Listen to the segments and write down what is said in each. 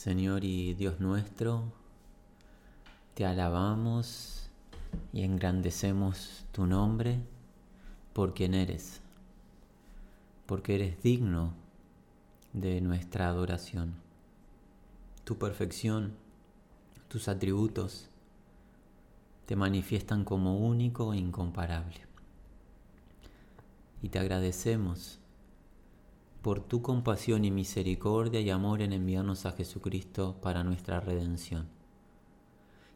Señor y Dios nuestro, te alabamos y engrandecemos tu nombre por quien eres, porque eres digno de nuestra adoración. Tu perfección, tus atributos te manifiestan como único e incomparable. Y te agradecemos por tu compasión y misericordia y amor en enviarnos a Jesucristo para nuestra redención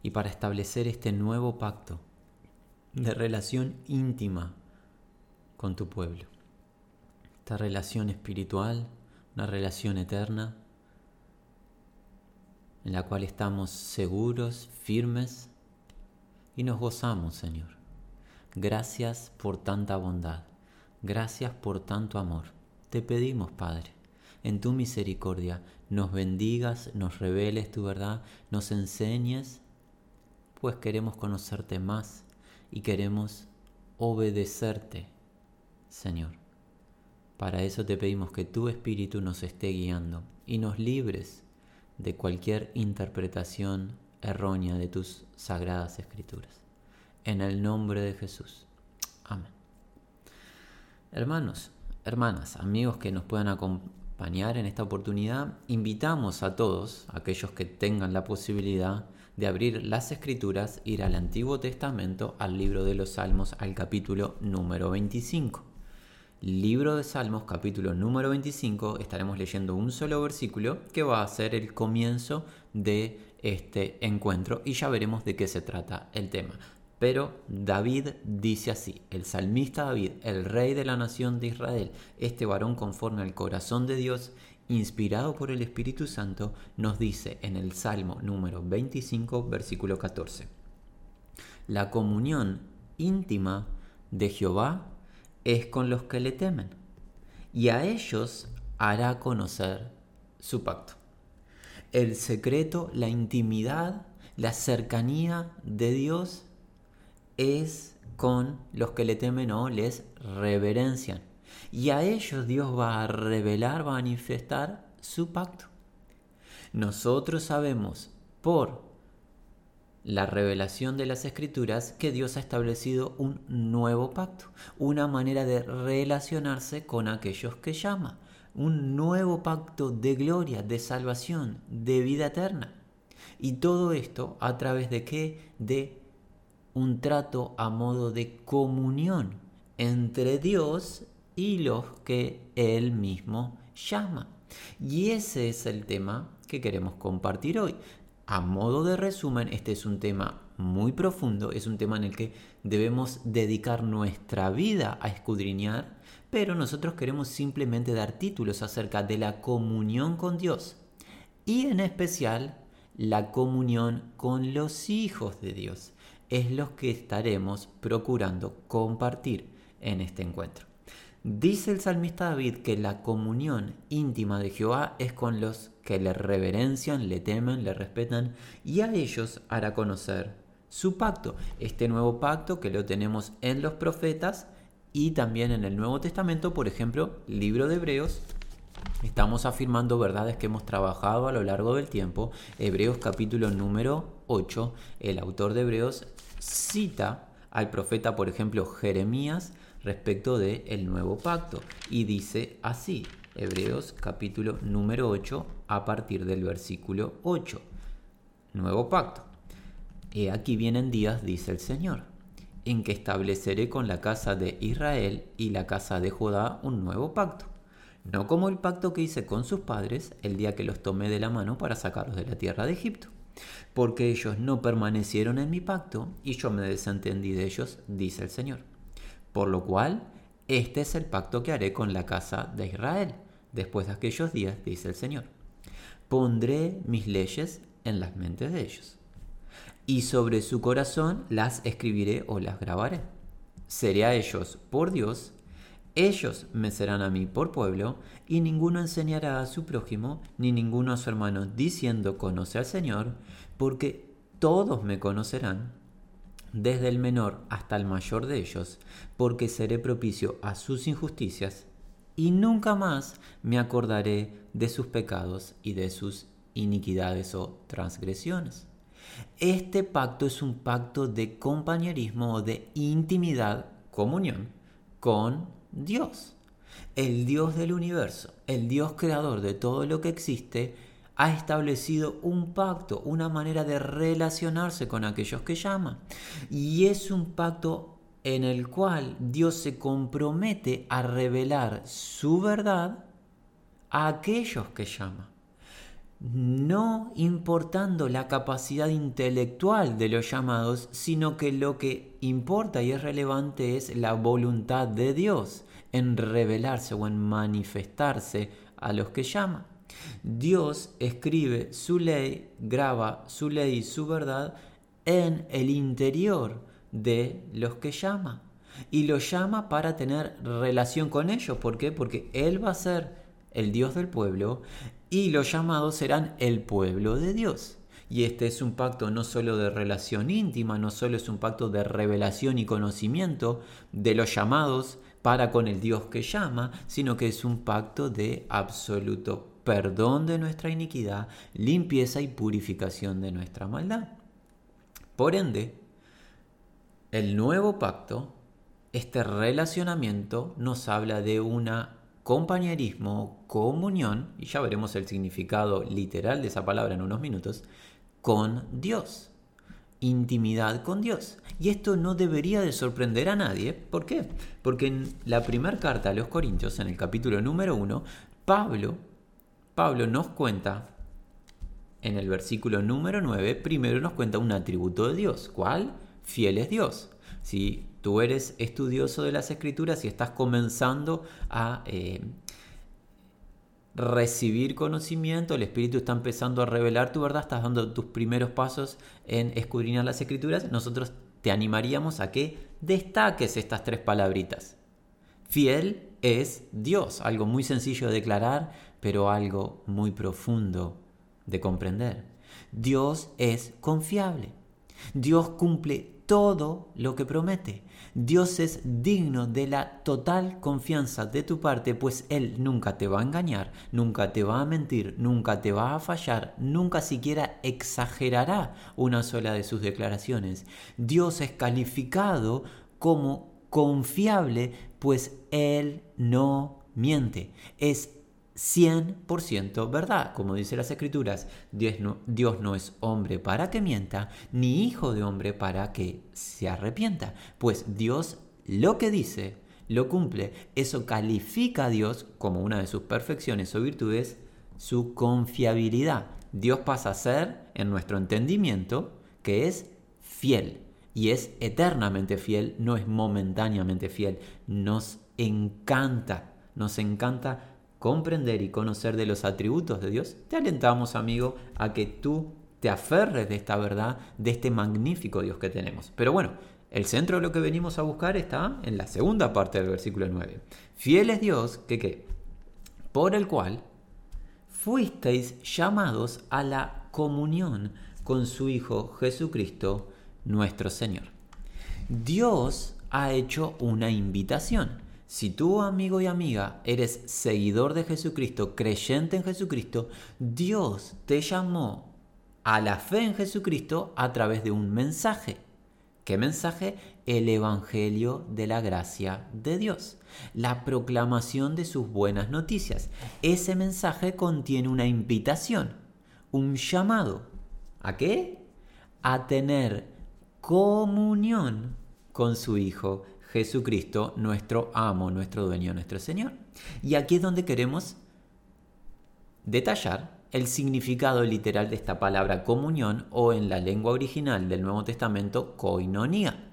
y para establecer este nuevo pacto de relación íntima con tu pueblo. Esta relación espiritual, una relación eterna, en la cual estamos seguros, firmes y nos gozamos, Señor. Gracias por tanta bondad, gracias por tanto amor. Te pedimos, Padre, en tu misericordia, nos bendigas, nos reveles tu verdad, nos enseñes, pues queremos conocerte más y queremos obedecerte, Señor. Para eso te pedimos que tu Espíritu nos esté guiando y nos libres de cualquier interpretación errónea de tus sagradas escrituras. En el nombre de Jesús. Amén. Hermanos, hermanas, amigos que nos puedan acompañar en esta oportunidad, invitamos a todos, aquellos que tengan la posibilidad de abrir las escrituras, ir al Antiguo Testamento, al libro de los Salmos, al capítulo número 25. Libro de Salmos, capítulo número 25, estaremos leyendo un solo versículo que va a ser el comienzo de este encuentro y ya veremos de qué se trata el tema. Pero David dice así, el salmista David, el rey de la nación de Israel, este varón conforme al corazón de Dios, inspirado por el Espíritu Santo, nos dice en el Salmo número 25, versículo 14, la comunión íntima de Jehová es con los que le temen, y a ellos hará conocer su pacto. El secreto, la intimidad, la cercanía de Dios es con los que le temen o les reverencian. Y a ellos Dios va a revelar, va a manifestar su pacto. Nosotros sabemos por la revelación de las escrituras que Dios ha establecido un nuevo pacto, una manera de relacionarse con aquellos que llama, un nuevo pacto de gloria, de salvación, de vida eterna. Y todo esto a través de qué? De un trato a modo de comunión entre Dios y los que Él mismo llama. Y ese es el tema que queremos compartir hoy. A modo de resumen, este es un tema muy profundo, es un tema en el que debemos dedicar nuestra vida a escudriñar, pero nosotros queremos simplemente dar títulos acerca de la comunión con Dios y en especial la comunión con los hijos de Dios es lo que estaremos procurando compartir en este encuentro. Dice el salmista David que la comunión íntima de Jehová es con los que le reverencian, le temen, le respetan y a ellos hará conocer su pacto. Este nuevo pacto que lo tenemos en los profetas y también en el Nuevo Testamento, por ejemplo, libro de Hebreos. Estamos afirmando verdades que hemos trabajado a lo largo del tiempo. Hebreos capítulo número 8, el autor de Hebreos cita al profeta, por ejemplo, Jeremías, respecto del el nuevo pacto. Y dice así, Hebreos capítulo número 8, a partir del versículo 8. Nuevo pacto. He aquí vienen días, dice el Señor, en que estableceré con la casa de Israel y la casa de Judá un nuevo pacto. No como el pacto que hice con sus padres el día que los tomé de la mano para sacarlos de la tierra de Egipto porque ellos no permanecieron en mi pacto y yo me desentendí de ellos, dice el Señor. Por lo cual, este es el pacto que haré con la casa de Israel, después de aquellos días, dice el Señor. Pondré mis leyes en las mentes de ellos, y sobre su corazón las escribiré o las grabaré. Seré a ellos por Dios, ellos me serán a mí por pueblo, y ninguno enseñará a su prójimo, ni ninguno a su hermano, diciendo, conoce al Señor, porque todos me conocerán, desde el menor hasta el mayor de ellos, porque seré propicio a sus injusticias, y nunca más me acordaré de sus pecados y de sus iniquidades o transgresiones. Este pacto es un pacto de compañerismo o de intimidad, comunión con Dios. El Dios del universo, el Dios creador de todo lo que existe, ha establecido un pacto, una manera de relacionarse con aquellos que llama. Y es un pacto en el cual Dios se compromete a revelar su verdad a aquellos que llama no importando la capacidad intelectual de los llamados, sino que lo que importa y es relevante es la voluntad de Dios en revelarse o en manifestarse a los que llama. Dios escribe su ley, graba su ley y su verdad en el interior de los que llama. Y los llama para tener relación con ellos. ¿Por qué? Porque Él va a ser el Dios del pueblo y los llamados serán el pueblo de Dios. Y este es un pacto no solo de relación íntima, no solo es un pacto de revelación y conocimiento de los llamados para con el Dios que llama, sino que es un pacto de absoluto perdón de nuestra iniquidad, limpieza y purificación de nuestra maldad. Por ende, el nuevo pacto, este relacionamiento nos habla de una compañerismo, comunión, y ya veremos el significado literal de esa palabra en unos minutos, con Dios. Intimidad con Dios. Y esto no debería de sorprender a nadie. ¿Por qué? Porque en la primera carta a los Corintios, en el capítulo número 1, Pablo, Pablo nos cuenta, en el versículo número 9, primero nos cuenta un atributo de Dios. ¿Cuál? Fiel es Dios. Si tú eres estudioso de las escrituras y estás comenzando a eh, recibir conocimiento, el Espíritu está empezando a revelar tu verdad, estás dando tus primeros pasos en escudriñar las escrituras, nosotros te animaríamos a que destaques estas tres palabritas. Fiel es Dios, algo muy sencillo de declarar, pero algo muy profundo de comprender. Dios es confiable. Dios cumple todo lo que promete. Dios es digno de la total confianza de tu parte, pues Él nunca te va a engañar, nunca te va a mentir, nunca te va a fallar, nunca siquiera exagerará una sola de sus declaraciones. Dios es calificado como confiable, pues Él no miente. Es 100% verdad. Como dice las escrituras, Dios no, Dios no, es hombre para que mienta, ni hijo de hombre para que se arrepienta. Pues Dios lo que dice, lo cumple. Eso califica a Dios como una de sus perfecciones o virtudes, su confiabilidad. Dios pasa a ser, en nuestro entendimiento, que es fiel. Y es eternamente fiel, no es momentáneamente fiel. Nos encanta, nos encanta comprender y conocer de los atributos de Dios, te alentamos, amigo, a que tú te aferres de esta verdad, de este magnífico Dios que tenemos. Pero bueno, el centro de lo que venimos a buscar está en la segunda parte del versículo 9. Fiel es Dios que qué? Por el cual fuisteis llamados a la comunión con su Hijo Jesucristo, nuestro Señor. Dios ha hecho una invitación. Si tú, amigo y amiga, eres seguidor de Jesucristo, creyente en Jesucristo, Dios te llamó a la fe en Jesucristo a través de un mensaje. ¿Qué mensaje? El Evangelio de la gracia de Dios, la proclamación de sus buenas noticias. Ese mensaje contiene una invitación, un llamado. ¿A qué? A tener comunión con su Hijo Jesucristo, nuestro amo, nuestro dueño, nuestro Señor. Y aquí es donde queremos detallar el significado literal de esta palabra comunión o en la lengua original del Nuevo Testamento, koinonia.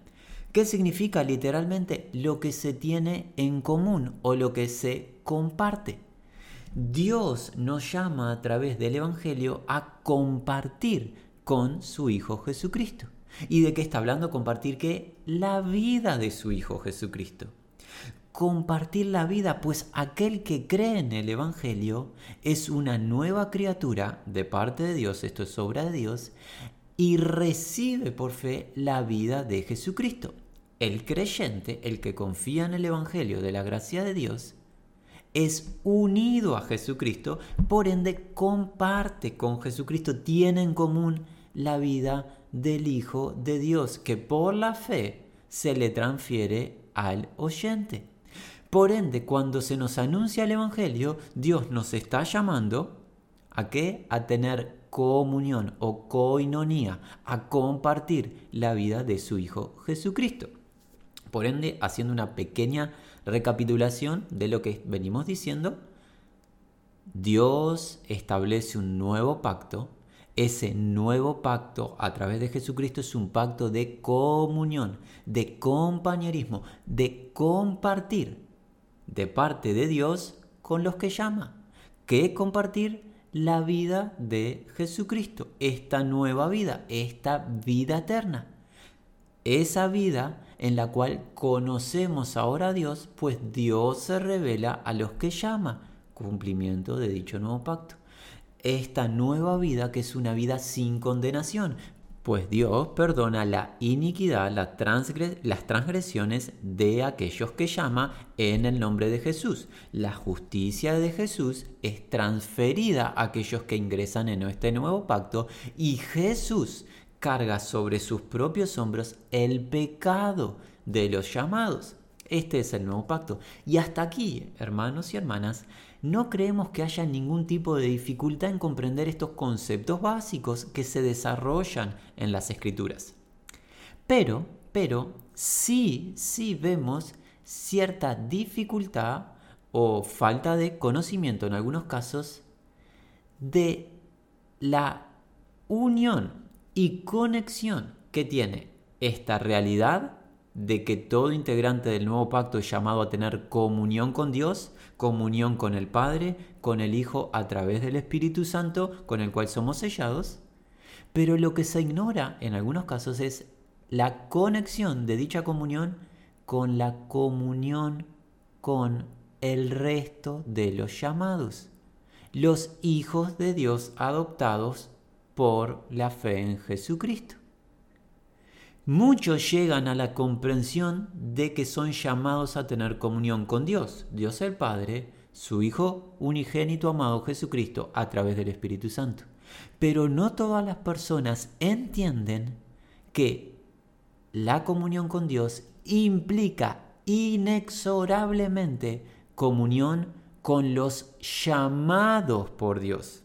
¿Qué significa literalmente lo que se tiene en común o lo que se comparte? Dios nos llama a través del Evangelio a compartir con su Hijo Jesucristo. ¿Y de qué está hablando? Compartir que la vida de su Hijo Jesucristo. Compartir la vida, pues aquel que cree en el Evangelio es una nueva criatura de parte de Dios, esto es obra de Dios, y recibe por fe la vida de Jesucristo. El creyente, el que confía en el Evangelio de la gracia de Dios, es unido a Jesucristo, por ende comparte con Jesucristo, tiene en común la vida del Hijo de Dios, que por la fe se le transfiere al oyente. Por ende, cuando se nos anuncia el Evangelio, Dios nos está llamando a qué? A tener comunión o coinonía, a compartir la vida de su Hijo Jesucristo. Por ende, haciendo una pequeña recapitulación de lo que venimos diciendo, Dios establece un nuevo pacto. Ese nuevo pacto a través de Jesucristo es un pacto de comunión, de compañerismo, de compartir de parte de Dios con los que llama. ¿Qué compartir? La vida de Jesucristo, esta nueva vida, esta vida eterna. Esa vida en la cual conocemos ahora a Dios, pues Dios se revela a los que llama, cumplimiento de dicho nuevo pacto. Esta nueva vida que es una vida sin condenación, pues Dios perdona la iniquidad, las transgresiones de aquellos que llama en el nombre de Jesús. La justicia de Jesús es transferida a aquellos que ingresan en este nuevo pacto y Jesús carga sobre sus propios hombros el pecado de los llamados. Este es el nuevo pacto. Y hasta aquí, hermanos y hermanas, no creemos que haya ningún tipo de dificultad en comprender estos conceptos básicos que se desarrollan en las escrituras. Pero, pero, sí, sí vemos cierta dificultad o falta de conocimiento en algunos casos de la unión y conexión que tiene esta realidad de que todo integrante del nuevo pacto es llamado a tener comunión con Dios, comunión con el Padre, con el Hijo a través del Espíritu Santo, con el cual somos sellados. Pero lo que se ignora en algunos casos es la conexión de dicha comunión con la comunión con el resto de los llamados, los hijos de Dios adoptados por la fe en Jesucristo. Muchos llegan a la comprensión de que son llamados a tener comunión con Dios, Dios el Padre, su Hijo unigénito amado Jesucristo, a través del Espíritu Santo. Pero no todas las personas entienden que la comunión con Dios implica inexorablemente comunión con los llamados por Dios.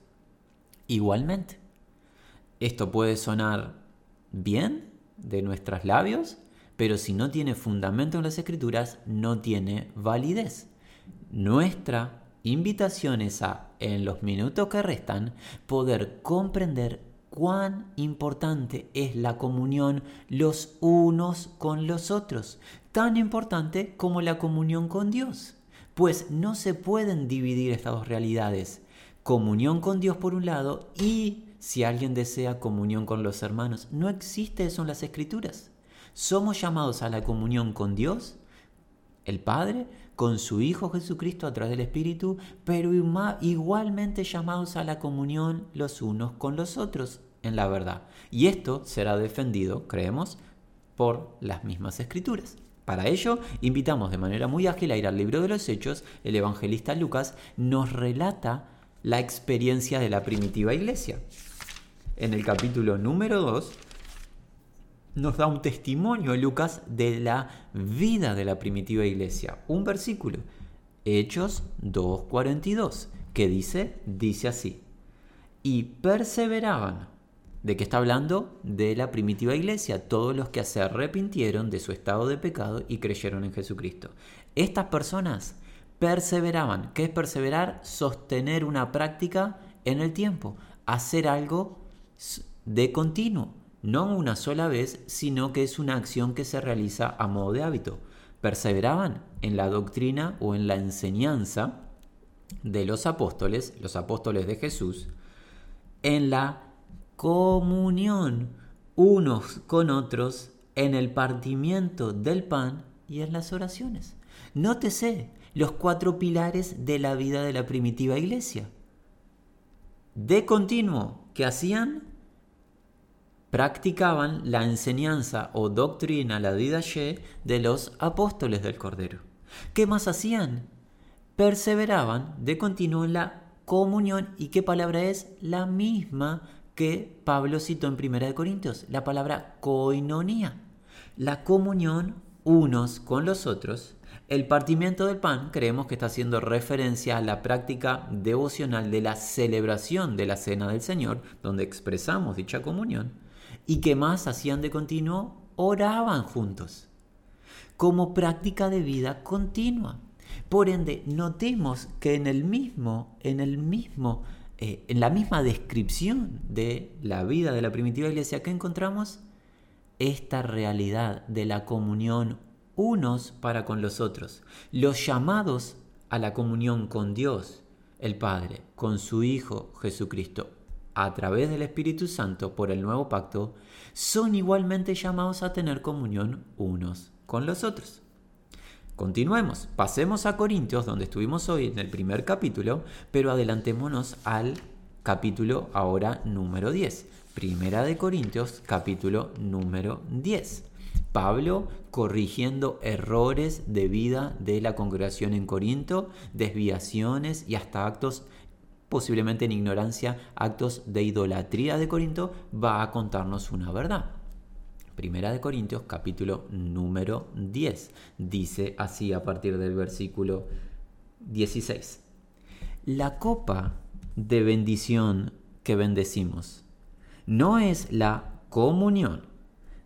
Igualmente, esto puede sonar bien de nuestros labios, pero si no tiene fundamento en las escrituras, no tiene validez. Nuestra invitación es a, en los minutos que restan, poder comprender cuán importante es la comunión los unos con los otros, tan importante como la comunión con Dios, pues no se pueden dividir estas dos realidades, comunión con Dios por un lado y si alguien desea comunión con los hermanos. No existe eso en las escrituras. Somos llamados a la comunión con Dios, el Padre, con su Hijo Jesucristo a través del Espíritu, pero igualmente llamados a la comunión los unos con los otros en la verdad. Y esto será defendido, creemos, por las mismas escrituras. Para ello, invitamos de manera muy ágil a ir al libro de los Hechos. El evangelista Lucas nos relata la experiencia de la primitiva iglesia. En el capítulo número 2 nos da un testimonio Lucas de la vida de la primitiva iglesia. Un versículo, Hechos 2.42, que dice, dice así, y perseveraban. ¿De qué está hablando? De la primitiva iglesia, todos los que se arrepintieron de su estado de pecado y creyeron en Jesucristo. Estas personas perseveraban. ¿Qué es perseverar? Sostener una práctica en el tiempo, hacer algo de continuo, no una sola vez, sino que es una acción que se realiza a modo de hábito. Perseveraban en la doctrina o en la enseñanza de los apóstoles, los apóstoles de Jesús, en la comunión unos con otros, en el partimiento del pan y en las oraciones. Nótese, los cuatro pilares de la vida de la primitiva iglesia. De continuo, ¿qué hacían? Practicaban la enseñanza o doctrina, la didache, de los apóstoles del Cordero. ¿Qué más hacían? perseveraban de continuo en la comunión. ¿Y qué palabra es? La misma que Pablo citó en 1 Corintios, la palabra koinonia. La comunión unos con los otros. El partimiento del pan creemos que está haciendo referencia a la práctica devocional de la celebración de la cena del Señor, donde expresamos dicha comunión, y que más hacían de continuo, oraban juntos, como práctica de vida continua. Por ende, notemos que en el mismo, en el mismo, eh, en la misma descripción de la vida de la primitiva iglesia que encontramos esta realidad de la comunión unos para con los otros, los llamados a la comunión con Dios, el Padre, con su Hijo Jesucristo, a través del Espíritu Santo por el nuevo pacto, son igualmente llamados a tener comunión unos con los otros. Continuemos, pasemos a Corintios, donde estuvimos hoy en el primer capítulo, pero adelantémonos al capítulo ahora número 10. Primera de Corintios, capítulo número 10. Pablo corrigiendo errores de vida de la congregación en Corinto, desviaciones y hasta actos posiblemente en ignorancia, actos de idolatría de Corinto, va a contarnos una verdad. Primera de Corintios capítulo número 10. Dice así a partir del versículo 16. La copa de bendición que bendecimos no es la comunión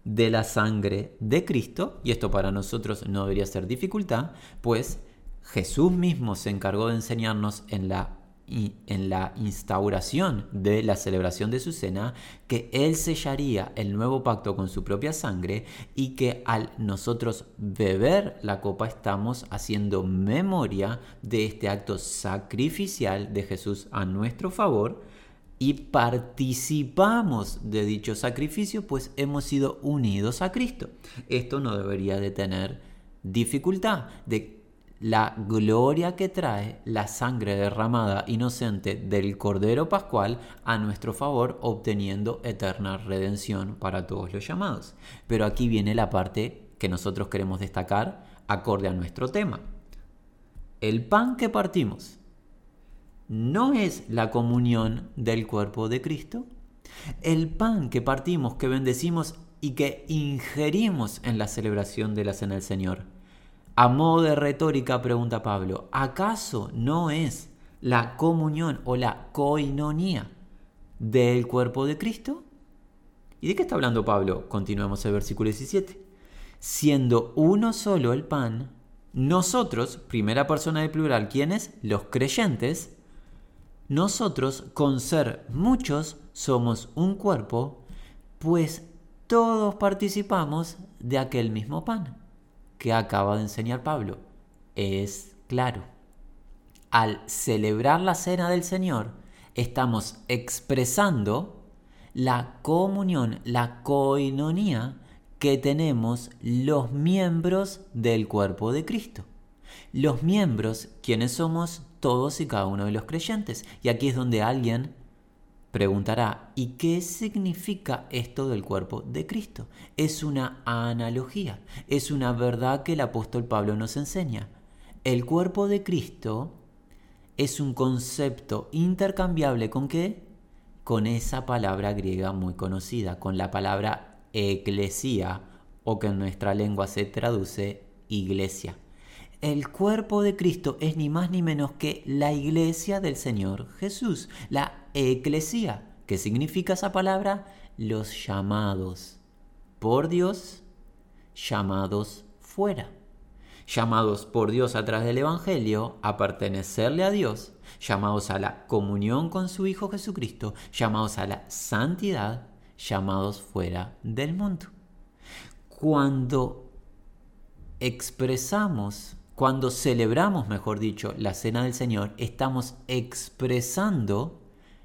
de la sangre de Cristo, y esto para nosotros no debería ser dificultad, pues Jesús mismo se encargó de enseñarnos en la en la instauración de la celebración de su cena que Él sellaría el nuevo pacto con su propia sangre y que al nosotros beber la copa estamos haciendo memoria de este acto sacrificial de Jesús a nuestro favor y participamos de dicho sacrificio, pues hemos sido unidos a Cristo. Esto no debería de tener dificultad de la gloria que trae la sangre derramada inocente del Cordero Pascual a nuestro favor, obteniendo eterna redención para todos los llamados. Pero aquí viene la parte que nosotros queremos destacar acorde a nuestro tema. El pan que partimos no es la comunión del cuerpo de Cristo. El pan que partimos, que bendecimos y que ingerimos en la celebración de la Cena del Señor a modo de retórica pregunta Pablo, ¿acaso no es la comunión o la coinonía del cuerpo de Cristo? ¿Y de qué está hablando Pablo? Continuemos el versículo 17. Siendo uno solo el pan, nosotros, primera persona de plural, ¿quiénes? Los creyentes, nosotros, con ser muchos, somos un cuerpo, pues todos participamos de aquel mismo pan que acaba de enseñar Pablo. Es claro. Al celebrar la cena del Señor, estamos expresando la comunión, la coinonía que tenemos los miembros del cuerpo de Cristo. Los miembros, quienes somos todos y cada uno de los creyentes. Y aquí es donde alguien preguntará, ¿y qué significa esto del cuerpo de Cristo? Es una analogía, es una verdad que el apóstol Pablo nos enseña. El cuerpo de Cristo es un concepto intercambiable con qué? Con esa palabra griega muy conocida, con la palabra eclesía, o que en nuestra lengua se traduce iglesia. El cuerpo de Cristo es ni más ni menos que la iglesia del Señor Jesús, la eclesía. ¿Qué significa esa palabra? Los llamados por Dios, llamados fuera. Llamados por Dios a través del Evangelio a pertenecerle a Dios, llamados a la comunión con su Hijo Jesucristo, llamados a la santidad, llamados fuera del mundo. Cuando expresamos cuando celebramos, mejor dicho, la cena del Señor, estamos expresando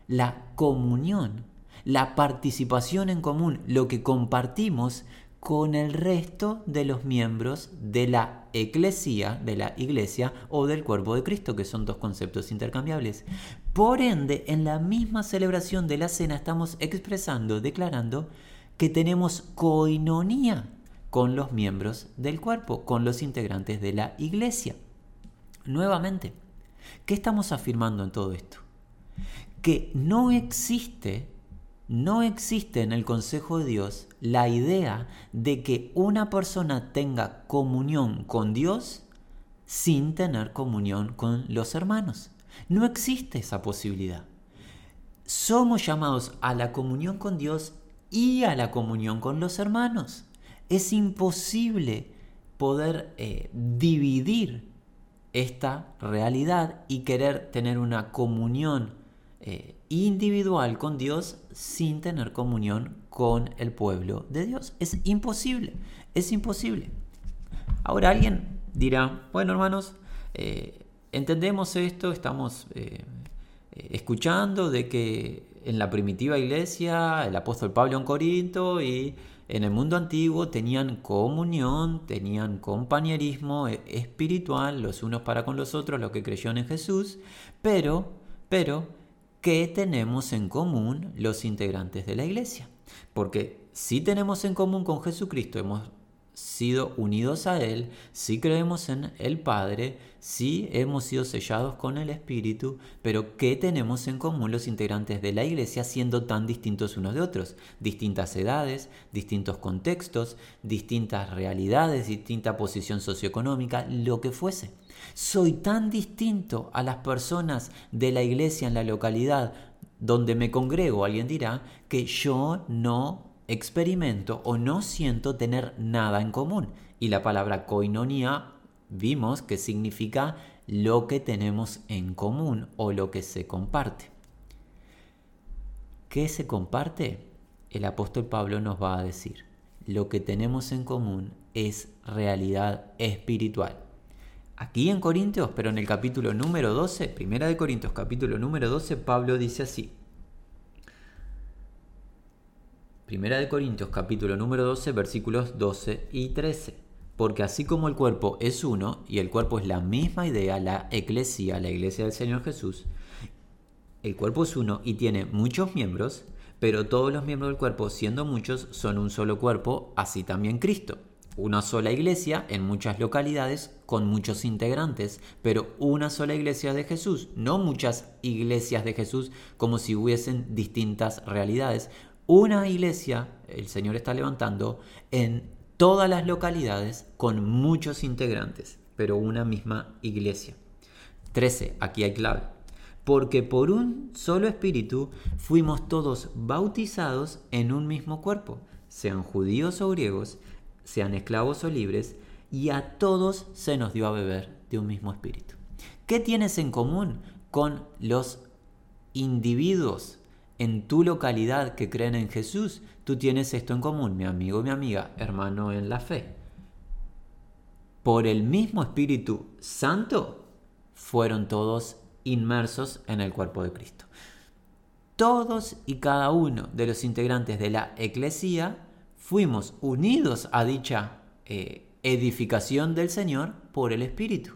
la comunión, la participación en común, lo que compartimos con el resto de los miembros de la eclesía, de la iglesia o del cuerpo de Cristo, que son dos conceptos intercambiables. Por ende, en la misma celebración de la cena estamos expresando, declarando que tenemos coinonía con los miembros del cuerpo, con los integrantes de la iglesia. Nuevamente, ¿Qué estamos afirmando en todo esto? Que no existe, no existe en el Consejo de Dios la idea de que una persona tenga comunión con Dios sin tener comunión con los hermanos. No existe esa posibilidad. Somos llamados a la comunión con Dios y a la comunión con los hermanos. Es imposible poder eh, dividir esta realidad y querer tener una comunión eh, individual con Dios sin tener comunión con el pueblo de Dios. Es imposible, es imposible. Ahora alguien dirá, bueno hermanos, eh, entendemos esto, estamos escuchando de que en la primitiva iglesia el apóstol Pablo en Corinto y en el mundo antiguo tenían comunión, tenían compañerismo e-, espiritual los unos para con los otros, los que creyeron en Jesús, pero, pero, ¿qué tenemos en común los integrantes de la iglesia? Porque si tenemos en común con Jesucristo, hemos sido unidos a Él, si creemos en el Padre, si hemos sido sellados con el Espíritu, pero ¿qué tenemos en común los integrantes de la Iglesia siendo tan distintos unos de otros? Distintas edades, distintos contextos, distintas realidades, distinta posición socioeconómica, lo que fuese. Soy tan distinto a las personas de la Iglesia en la localidad donde me congrego, alguien dirá, que yo no experimento o no siento tener nada en común. Y la palabra koinonia vimos que significa lo que tenemos en común o lo que se comparte. ¿Qué se comparte? El apóstol Pablo nos va a decir, lo que tenemos en común es realidad espiritual. Aquí en Corintios, pero en el capítulo número 12, primera de Corintios capítulo número 12, Pablo dice así, Primera de Corintios capítulo número 12 versículos 12 y 13. Porque así como el cuerpo es uno y el cuerpo es la misma idea, la eclesia, la iglesia del Señor Jesús, el cuerpo es uno y tiene muchos miembros, pero todos los miembros del cuerpo, siendo muchos, son un solo cuerpo, así también Cristo. Una sola iglesia en muchas localidades con muchos integrantes, pero una sola iglesia de Jesús, no muchas iglesias de Jesús como si hubiesen distintas realidades, una iglesia, el Señor está levantando, en todas las localidades con muchos integrantes, pero una misma iglesia. 13. Aquí hay clave. Porque por un solo espíritu fuimos todos bautizados en un mismo cuerpo, sean judíos o griegos, sean esclavos o libres, y a todos se nos dio a beber de un mismo espíritu. ¿Qué tienes en común con los individuos en tu localidad que creen en Jesús, tú tienes esto en común, mi amigo, mi amiga, hermano en la fe. Por el mismo Espíritu Santo fueron todos inmersos en el cuerpo de Cristo. Todos y cada uno de los integrantes de la Eclesía fuimos unidos a dicha eh, edificación del Señor por el Espíritu.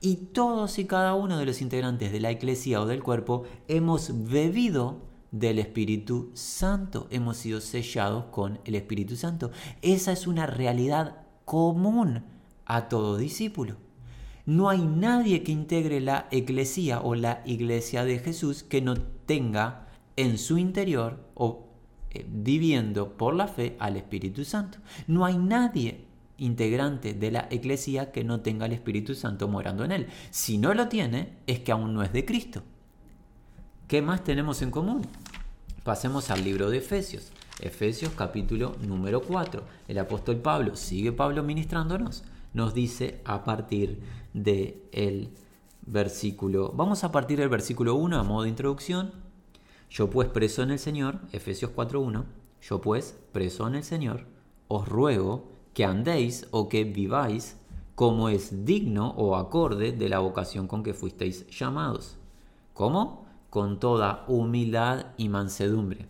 Y todos y cada uno de los integrantes de la Eclesía o del cuerpo hemos bebido del Espíritu Santo. Hemos sido sellados con el Espíritu Santo. Esa es una realidad común a todo discípulo. No hay nadie que integre la eclesía o la iglesia de Jesús que no tenga en su interior o eh, viviendo por la fe al Espíritu Santo. No hay nadie integrante de la eclesía que no tenga el Espíritu Santo morando en él. Si no lo tiene, es que aún no es de Cristo. ¿Qué más tenemos en común? Pasemos al libro de Efesios. Efesios capítulo número 4. El apóstol Pablo, sigue Pablo ministrándonos, nos dice a partir del el versículo, vamos a partir del versículo 1 a modo de introducción. Yo pues preso en el Señor, Efesios 4.1, yo pues preso en el Señor, os ruego que andéis o que viváis como es digno o acorde de la vocación con que fuisteis llamados. ¿Cómo? Con toda humildad y mansedumbre,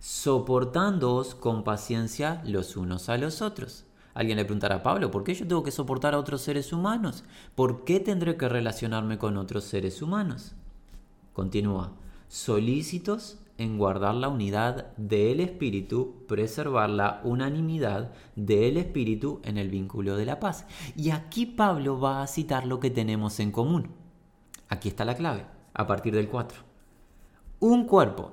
soportándoos con paciencia los unos a los otros. Alguien le preguntará a Pablo, ¿por qué yo tengo que soportar a otros seres humanos? ¿Por qué tendré que relacionarme con otros seres humanos? Continúa, solícitos en guardar la unidad del Espíritu, preservar la unanimidad del Espíritu en el vínculo de la paz. Y aquí Pablo va a citar lo que tenemos en común. Aquí está la clave, a partir del 4. Un cuerpo,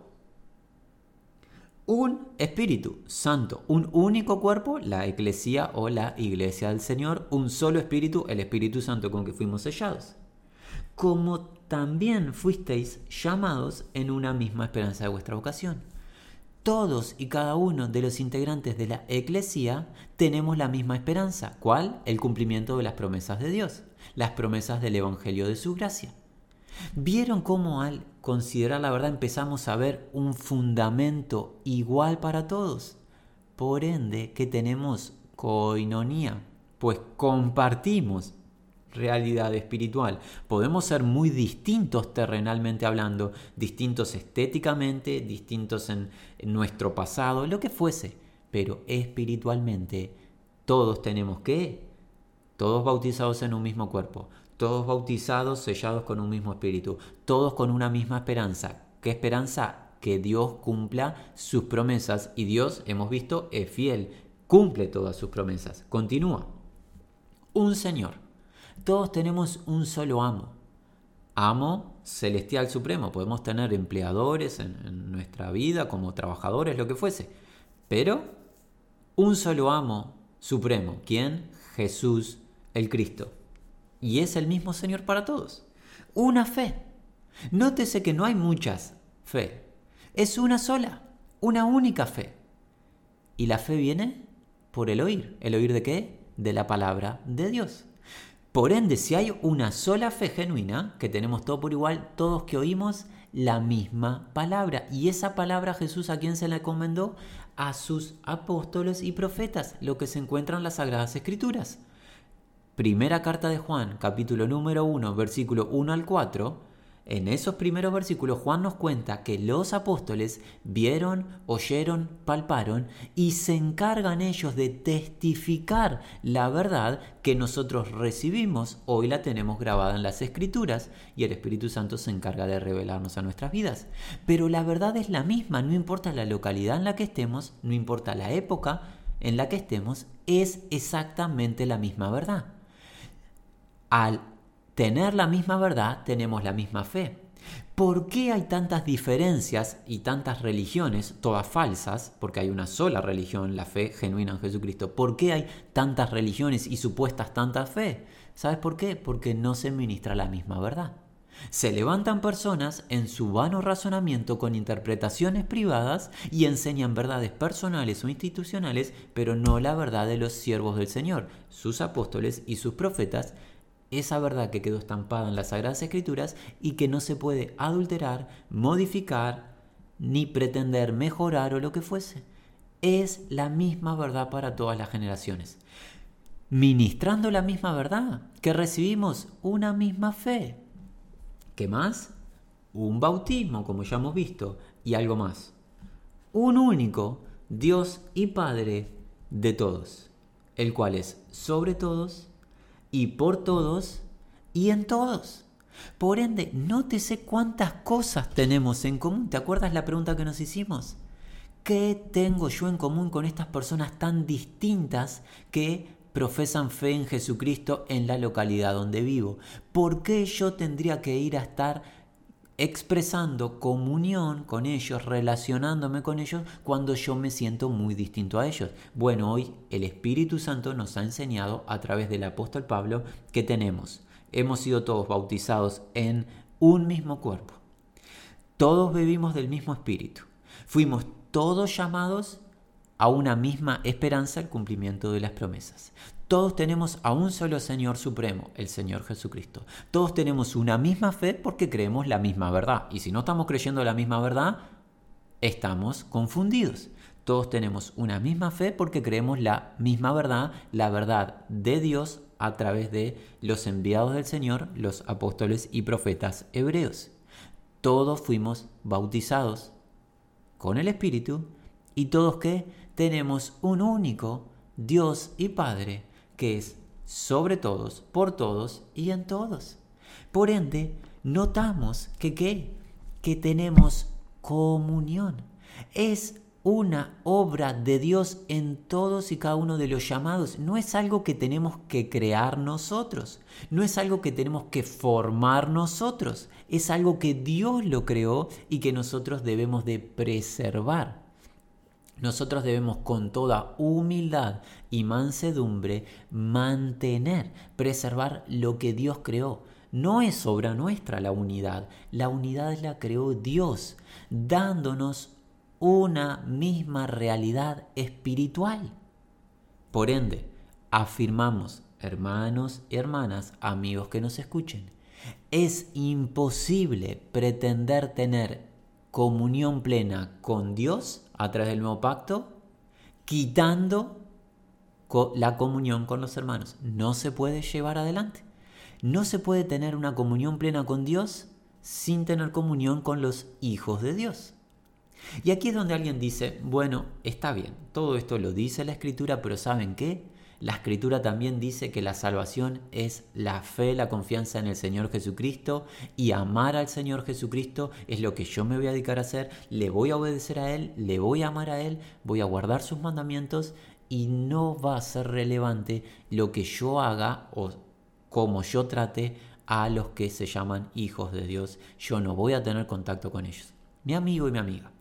un Espíritu Santo, un único cuerpo, la Iglesia o la Iglesia del Señor, un solo Espíritu, el Espíritu Santo con que fuimos sellados. Como también fuisteis llamados en una misma esperanza de vuestra vocación. Todos y cada uno de los integrantes de la Iglesia tenemos la misma esperanza. ¿Cuál? El cumplimiento de las promesas de Dios, las promesas del Evangelio de su gracia. ¿Vieron cómo al considerar la verdad empezamos a ver un fundamento igual para todos? Por ende, que tenemos coinonía, pues compartimos realidad espiritual. Podemos ser muy distintos terrenalmente hablando, distintos estéticamente, distintos en, nuestro pasado, lo que fuese, pero espiritualmente todos tenemos que, todos bautizados en un mismo cuerpo, todos bautizados, sellados con un mismo espíritu, todos con una misma esperanza. ¿Qué esperanza? Que Dios cumpla sus promesas y Dios, hemos visto, es fiel, cumple todas sus promesas. Continúa. Un Señor. Todos tenemos un solo amo. Amo celestial supremo. Podemos tener empleadores en, en nuestra vida como trabajadores, lo que fuese. Pero un solo amo supremo. ¿Quién? Jesús el Cristo y es el mismo Señor para todos. Una fe. Nótese que no hay muchas fe. Es una sola, una única fe. Y la fe viene por el oír. ¿El oír de qué? De la palabra de Dios. Por ende, si hay una sola fe genuina, que tenemos todo por igual, todos que oímos la misma palabra. Y esa palabra Jesús a quién se la encomendó? A sus apóstoles y profetas, lo que se encuentra en las Sagradas Escrituras. Primera carta de Juan, capítulo número 1, versículo 1 al 4, en esos primeros versículos Juan nos cuenta que los apóstoles vieron, oyeron, palparon y se encargan ellos de testificar la verdad que nosotros recibimos. Hoy la tenemos grabada en las escrituras y el Espíritu Santo se encarga de revelarnos a nuestras vidas. Pero la verdad es la misma, no importa la localidad en la que estemos, no importa la época en la que estemos, es exactamente la misma verdad al tener la misma verdad, tenemos la misma fe. ¿Por qué hay tantas diferencias y tantas religiones, todas falsas? Porque hay una sola religión, la fe genuina en Jesucristo. ¿Por qué hay tantas religiones y supuestas tantas fe? ¿Sabes por qué? Porque no se ministra la misma verdad. Se levantan personas en su vano razonamiento con interpretaciones privadas y enseñan verdades personales o institucionales, pero no la verdad de los siervos del Señor, sus apóstoles y sus profetas, esa verdad que quedó estampada en las Sagradas Escrituras y que no se puede adulterar, modificar, ni pretender mejorar o lo que fuese. Es la misma verdad para todas las generaciones. Ministrando la misma verdad, que recibimos una misma fe. ¿Qué más? Un bautismo, como ya hemos visto, y algo más. Un único Dios y Padre de todos, el cual es sobre todos y por todos y en todos. Por ende, nótese cuántas cosas tenemos en común. ¿Te acuerdas la pregunta que nos hicimos? ¿Qué tengo yo en común con estas personas tan distintas que profesan fe en Jesucristo en la localidad donde vivo? ¿Por qué yo tendría que ir a estar expresando comunión con ellos, relacionándome con ellos cuando yo me siento muy distinto a ellos. Bueno, hoy el Espíritu Santo nos ha enseñado a través del apóstol Pablo que tenemos. Hemos sido todos bautizados en un mismo cuerpo. Todos bebimos del mismo Espíritu. Fuimos todos llamados a una misma esperanza, el cumplimiento de las promesas. Todos tenemos a un solo Señor Supremo, el Señor Jesucristo. Todos tenemos una misma fe porque creemos la misma verdad. Y si no estamos creyendo la misma verdad, estamos confundidos. Todos tenemos una misma fe porque creemos la misma verdad, la verdad de Dios a través de los enviados del Señor, los apóstoles y profetas hebreos. Todos fuimos bautizados con el Espíritu y todos que tenemos un único Dios y Padre que es sobre todos, por todos y en todos. Por ende, notamos que ¿qué? Que tenemos comunión. Es una obra de Dios en todos y cada uno de los llamados. No es algo que tenemos que crear nosotros, no es algo que tenemos que formar nosotros, es algo que Dios lo creó y que nosotros debemos de preservar. Nosotros debemos con toda humildad y mansedumbre mantener, preservar lo que Dios creó. No es obra nuestra la unidad, la unidad la creó Dios, dándonos una misma realidad espiritual. Por ende, afirmamos, hermanos y hermanas, amigos que nos escuchen, es imposible pretender tener comunión plena con Dios a través del nuevo pacto, quitando la comunión con los hermanos. No se puede llevar adelante. No se puede tener una comunión plena con Dios sin tener comunión con los hijos de Dios. Y aquí es donde alguien dice, bueno, está bien, todo esto lo dice la escritura, pero ¿saben qué? La escritura también dice que la salvación es la fe, la confianza en el Señor Jesucristo y amar al Señor Jesucristo es lo que yo me voy a dedicar a hacer, le voy a obedecer a Él, le voy a amar a Él, voy a guardar sus mandamientos y no va a ser relevante lo que yo haga o como yo trate a los que se llaman hijos de Dios. Yo no voy a tener contacto con ellos. Mi amigo y mi amiga.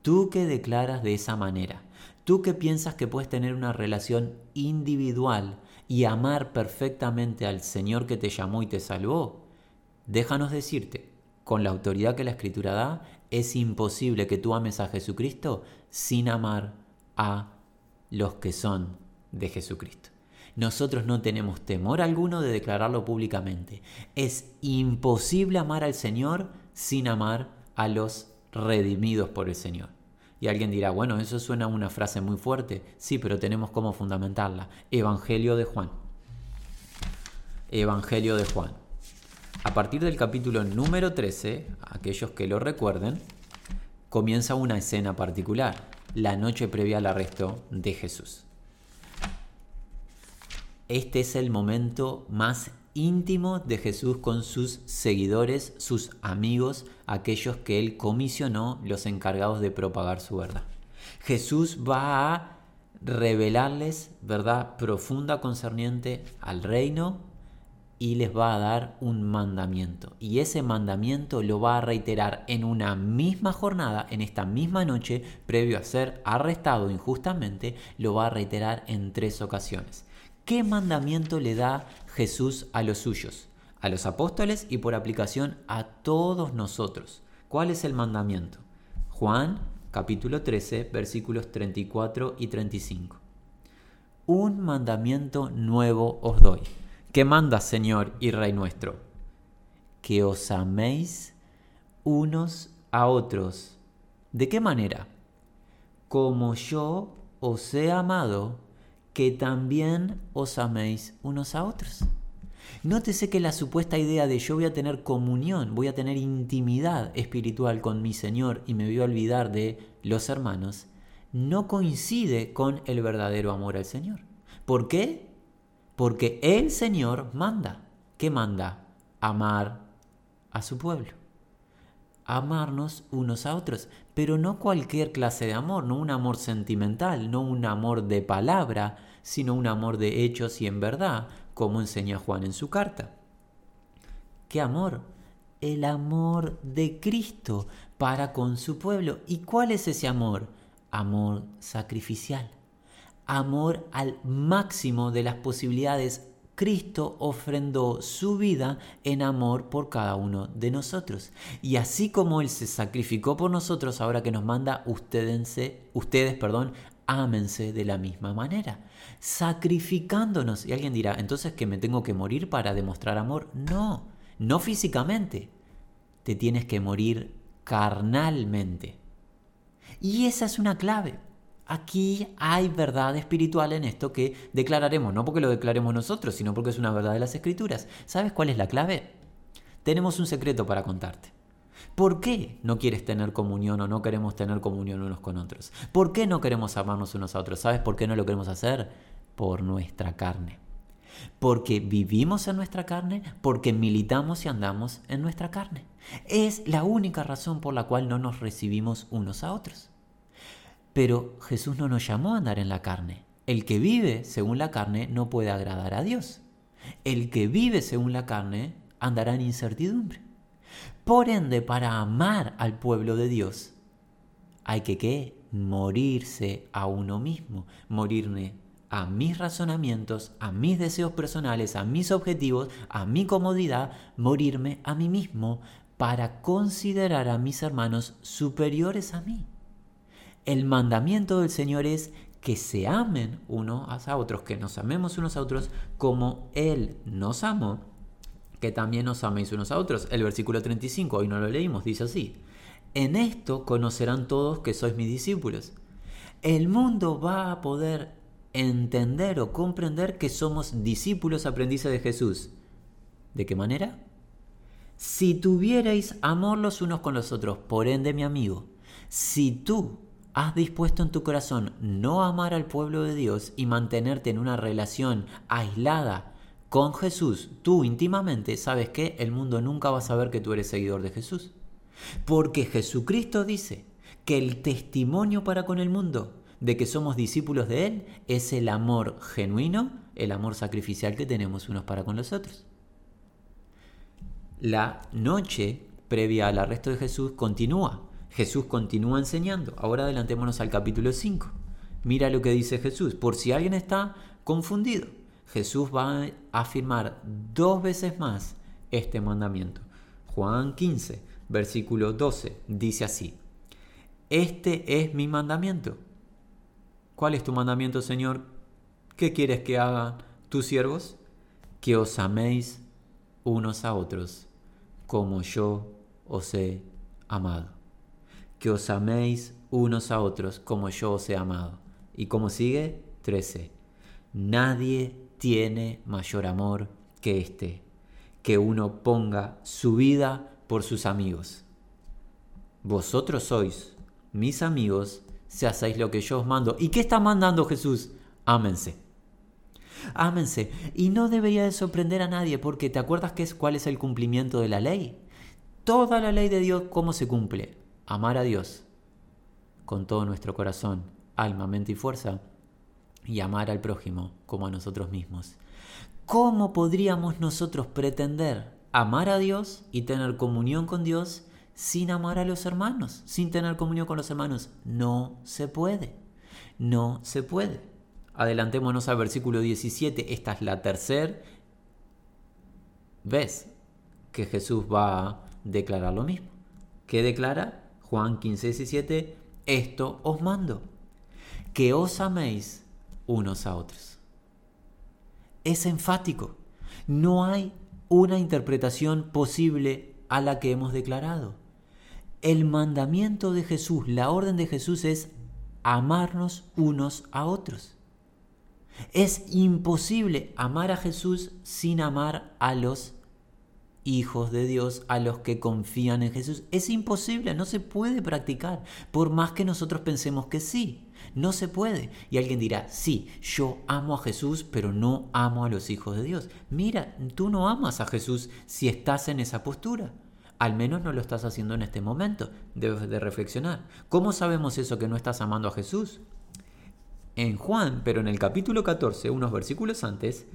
Tú que declaras de esa manera, tú que piensas que puedes tener una relación individual y amar perfectamente al Señor que te llamó y te salvó, déjanos decirte, con la autoridad que la Escritura da, es imposible que tú ames a Jesucristo sin amar a los que son de Jesucristo. Nosotros no tenemos temor alguno de declararlo públicamente. Es imposible amar al Señor sin amar a los redimidos por el Señor. Y alguien dirá, bueno, eso suena una frase muy fuerte. Sí, pero tenemos cómo fundamentarla. Evangelio de Juan. Evangelio de Juan. A partir del capítulo número 13, aquellos que lo recuerden, comienza una escena particular, la noche previa al arresto de Jesús. Este es el momento más íntimo de Jesús con sus seguidores, sus amigos, aquellos que él comisionó, los encargados de propagar su verdad. Jesús va a revelarles verdad profunda concerniente al reino y les va a dar un mandamiento. Y ese mandamiento lo va a reiterar en una misma jornada, en esta misma noche, previo a ser arrestado injustamente, lo va a reiterar en tres ocasiones. ¿Qué mandamiento le da Jesús a los suyos? A los apóstoles y por aplicación a todos nosotros. ¿Cuál es el mandamiento? Juan capítulo 13 versículos 34 y 35. Un mandamiento nuevo os doy. ¿Qué manda Señor y Rey nuestro? Que os améis unos a otros. ¿De qué manera? Como yo os he amado, que también os améis unos a otros. Nótese que la supuesta idea de yo voy a tener comunión, voy a tener intimidad espiritual con mi Señor y me voy a olvidar de los hermanos, no coincide con el verdadero amor al Señor. ¿Por qué? Porque el Señor manda. ¿Qué manda? Amar a su pueblo. Amarnos unos a otros. Pero no cualquier clase de amor, no un amor sentimental, no un amor de palabra, sino un amor de hechos y en verdad, como enseña Juan en su carta. ¿Qué amor? El amor de Cristo para con su pueblo. ¿Y cuál es ese amor? Amor sacrificial. Amor al máximo de las posibilidades. Cristo ofrendó su vida en amor por cada uno de nosotros. Y así como Él se sacrificó por nosotros, ahora que nos manda ustedes, ustedes perdón, ámense de la misma manera, sacrificándonos. Y alguien dirá, entonces que me tengo que morir para demostrar amor. No, no físicamente. Te tienes que morir carnalmente. Y esa es una clave. Aquí hay verdad espiritual en esto que declararemos, no porque lo declaremos nosotros, sino porque es una verdad de las escrituras. ¿Sabes cuál es la clave? Tenemos un secreto para contarte. ¿Por qué no quieres tener comunión o no queremos tener comunión unos con otros? ¿Por qué no queremos amarnos unos a otros? ¿Sabes por qué no lo queremos hacer? Por nuestra carne. Porque vivimos en nuestra carne, porque militamos y andamos en nuestra carne. Es la única razón por la cual no nos recibimos unos a otros. Pero Jesús no nos llamó a andar en la carne. El que vive según la carne no puede agradar a Dios. El que vive según la carne andará en incertidumbre. Por ende, para amar al pueblo de Dios, hay que ¿qué? morirse a uno mismo, morirme a mis razonamientos, a mis deseos personales, a mis objetivos, a mi comodidad, morirme a mí mismo para considerar a mis hermanos superiores a mí. El mandamiento del Señor es que se amen unos a otros, que nos amemos unos a otros como Él nos amó, que también nos améis unos a otros. El versículo 35, hoy no lo leímos, dice así. En esto conocerán todos que sois mis discípulos. El mundo va a poder entender o comprender que somos discípulos aprendices de Jesús. ¿De qué manera? Si tuvierais amor los unos con los otros, por ende mi amigo, si tú has dispuesto en tu corazón no amar al pueblo de Dios y mantenerte en una relación aislada con Jesús, tú íntimamente sabes que el mundo nunca va a saber que tú eres seguidor de Jesús. Porque Jesucristo dice que el testimonio para con el mundo de que somos discípulos de Él es el amor genuino, el amor sacrificial que tenemos unos para con los otros. La noche previa al arresto de Jesús continúa. Jesús continúa enseñando. Ahora adelantémonos al capítulo 5. Mira lo que dice Jesús. Por si alguien está confundido, Jesús va a afirmar dos veces más este mandamiento. Juan 15, versículo 12, dice así. Este es mi mandamiento ¿Cuál es tu mandamiento, Señor? ¿Qué quieres que hagan tus siervos? Que os améis unos a otros, como yo os he amado. Que os améis unos a otros, como yo os he amado. ¿Y cómo sigue? 13. Nadie tiene mayor amor que este, que uno ponga su vida por sus amigos. Vosotros sois mis amigos si hacéis lo que yo os mando. ¿Y qué está mandando Jesús? Ámense. Ámense. Y no debería de sorprender a nadie porque ¿te acuerdas qué es, cuál es el cumplimiento de la ley? Toda la ley de Dios, ¿cómo se cumple? Amar a Dios con todo nuestro corazón, alma, mente y fuerza y amar al prójimo como a nosotros mismos. ¿Cómo podríamos nosotros pretender amar a Dios y tener comunión con Dios sin amar a los hermanos, sin tener comunión con los hermanos. No se puede. No se puede. Adelantémonos al versículo 17. Esta es la tercera vez que Jesús va a declarar lo mismo. ¿Qué declara? Juan 15, 17. Esto os mando, que os améis unos a otros. Es enfático. No hay una interpretación posible a la que hemos declarado. El mandamiento de Jesús, la orden de Jesús es amarnos unos a otros. Es imposible amar a Jesús sin amar a los hijos de Dios, a los que confían en Jesús. Es imposible, no se puede practicar, por más que nosotros pensemos que sí. No se puede. Y alguien dirá, sí, yo amo a Jesús, pero no amo a los hijos de Dios. Mira, tú no amas a Jesús si estás en esa postura. Al menos no lo estás haciendo en este momento. Debes de reflexionar. ¿Cómo sabemos eso que no estás amando a Jesús? En Juan, pero en el capítulo 14, unos versículos antes,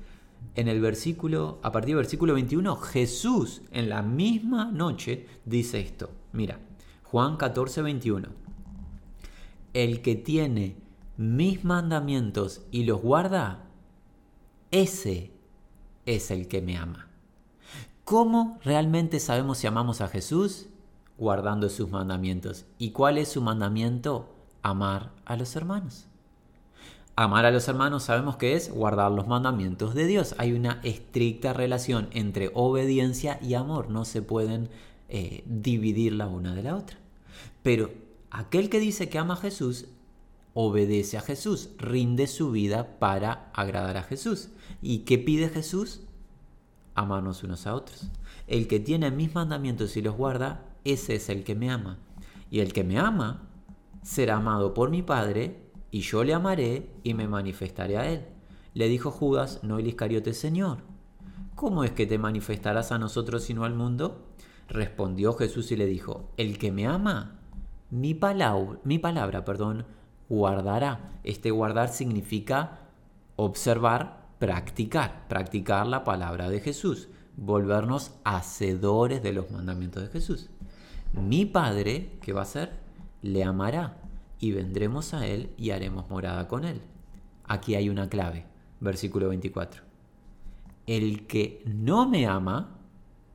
en el versículo, a partir del versículo 21, Jesús en la misma noche dice esto. Mira, Juan 14, 21. El que tiene mis mandamientos y los guarda, ese es el que me ama. ¿Cómo realmente sabemos si amamos a Jesús? Guardando sus mandamientos. ¿Y cuál es su mandamiento? Amar a los hermanos. Amar a los hermanos sabemos que es guardar los mandamientos de Dios. Hay una estricta relación entre obediencia y amor. No se pueden eh, dividir la una de la otra. Pero aquel que dice que ama a Jesús, obedece a Jesús, rinde su vida para agradar a Jesús. ¿Y qué pide Jesús? amarnos unos a otros. El que tiene mis mandamientos y los guarda, ese es el que me ama. Y el que me ama será amado por mi Padre, y yo le amaré y me manifestaré a él. Le dijo Judas, no el Iscariote, Señor. ¿Cómo es que te manifestarás a nosotros sino al mundo? Respondió Jesús y le dijo, el que me ama, mi palabra, mi palabra, perdón, guardará. Este guardar significa observar, practicar, practicar la palabra de Jesús, volvernos hacedores de los mandamientos de Jesús. Mi Padre, ¿qué va a hacer? Le amará y vendremos a Él y haremos morada con Él. Aquí hay una clave, versículo 24. El que no me ama,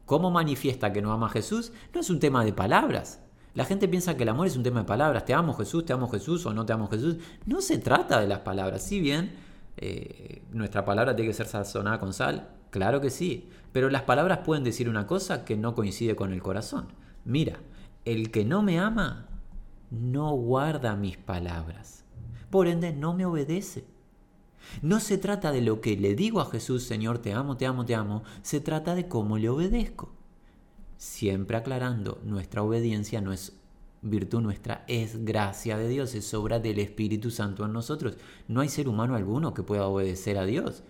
¿cómo manifiesta que no ama a Jesús? No es un tema de palabras. La gente piensa que el amor es un tema de palabras. Te amo Jesús, te amo Jesús o no te amo Jesús. No se trata de las palabras. Si bien eh, nuestra palabra tiene que ser sazonada con sal, claro que sí. Pero las palabras pueden decir una cosa que no coincide con el corazón. Mira, el que no me ama no guarda mis palabras. Por ende, no me obedece. No se trata de lo que le digo a Jesús, Señor, te amo, te amo, te amo. Se trata de cómo le obedezco. Siempre aclarando, nuestra obediencia no es virtud nuestra, es gracia de Dios, es obra del Espíritu Santo en nosotros. No hay ser humano alguno que pueda obedecer a Dios.